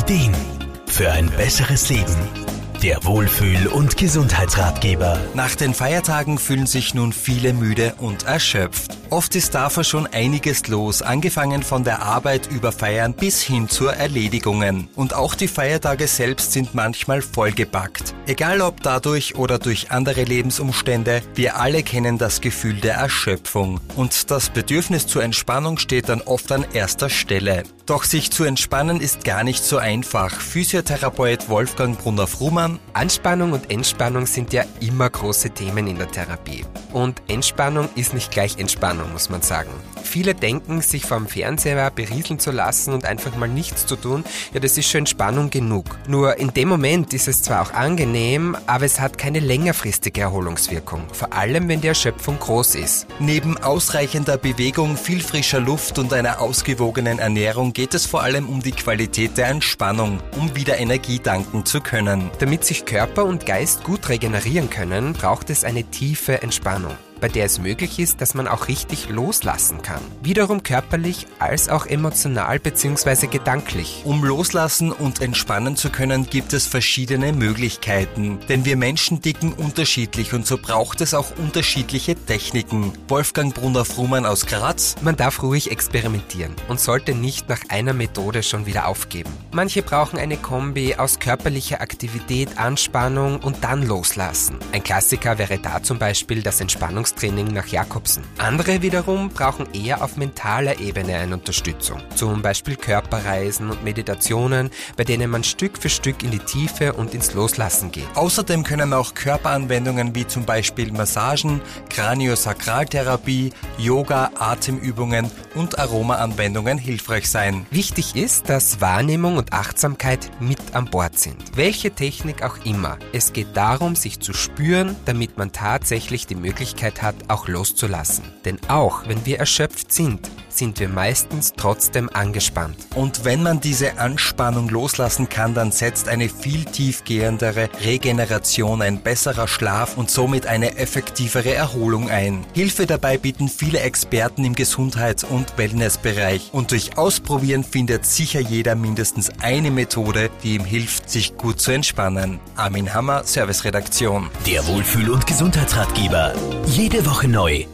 Ideen für ein besseres Leben. Der Wohlfühl- und Gesundheitsratgeber. Nach den Feiertagen fühlen sich nun viele müde und erschöpft. Oft ist davor schon einiges los, angefangen von der Arbeit über Feiern bis hin zur Erledigungen. Und auch die Feiertage selbst sind manchmal vollgepackt. Egal ob dadurch oder durch andere Lebensumstände, wir alle kennen das Gefühl der Erschöpfung. Und das Bedürfnis zur Entspannung steht dann oft an erster Stelle. Doch sich zu entspannen ist gar nicht so einfach. Physiotherapeut Wolfgang Brunner-Frumann. Anspannung und Entspannung sind ja immer große Themen in der Therapie. Und Entspannung ist nicht gleich Entspannung, muss man sagen. Viele denken, sich vom Fernseher berieseln zu lassen und einfach mal nichts zu tun, ja, das ist schon Entspannung genug. Nur in dem Moment ist es zwar auch angenehm, aber es hat keine längerfristige Erholungswirkung. Vor allem, wenn die Erschöpfung groß ist. Neben ausreichender Bewegung, viel frischer Luft und einer ausgewogenen Ernährung geht es vor allem um die Qualität der Entspannung, um wieder Energie danken zu können. Damit sich Körper und Geist gut regenerieren können, braucht es eine tiefe Entspannung bei der es möglich ist, dass man auch richtig loslassen kann. Wiederum körperlich als auch emotional bzw. gedanklich. Um loslassen und entspannen zu können, gibt es verschiedene Möglichkeiten. Denn wir Menschen dicken unterschiedlich und so braucht es auch unterschiedliche Techniken. Wolfgang Brunner-Frumann aus Graz. Man darf ruhig experimentieren und sollte nicht nach einer Methode schon wieder aufgeben. Manche brauchen eine Kombi aus körperlicher Aktivität, Anspannung und dann loslassen. Ein Klassiker wäre da zum Beispiel das Entspannungs Training nach Jakobsen. Andere wiederum brauchen eher auf mentaler Ebene eine Unterstützung. Zum Beispiel Körperreisen und Meditationen, bei denen man Stück für Stück in die Tiefe und ins Loslassen geht. Außerdem können auch Körperanwendungen wie zum Beispiel Massagen, Kraniosakraltherapie, Yoga, Atemübungen und Aromaanwendungen hilfreich sein. Wichtig ist, dass Wahrnehmung und Achtsamkeit mit an Bord sind. Welche Technik auch immer. Es geht darum, sich zu spüren, damit man tatsächlich die Möglichkeit hat, auch loszulassen. Denn auch wenn wir erschöpft sind, sind wir meistens trotzdem angespannt. Und wenn man diese Anspannung loslassen kann, dann setzt eine viel tiefgehendere Regeneration, ein besserer Schlaf und somit eine effektivere Erholung ein. Hilfe dabei bieten viele Experten im Gesundheits- und Wellnessbereich und durch Ausprobieren findet sicher jeder mindestens eine Methode, die ihm hilft, sich gut zu entspannen. Armin Hammer, Serviceredaktion. Der Wohlfühl- und Gesundheitsratgeber. Jede Woche neu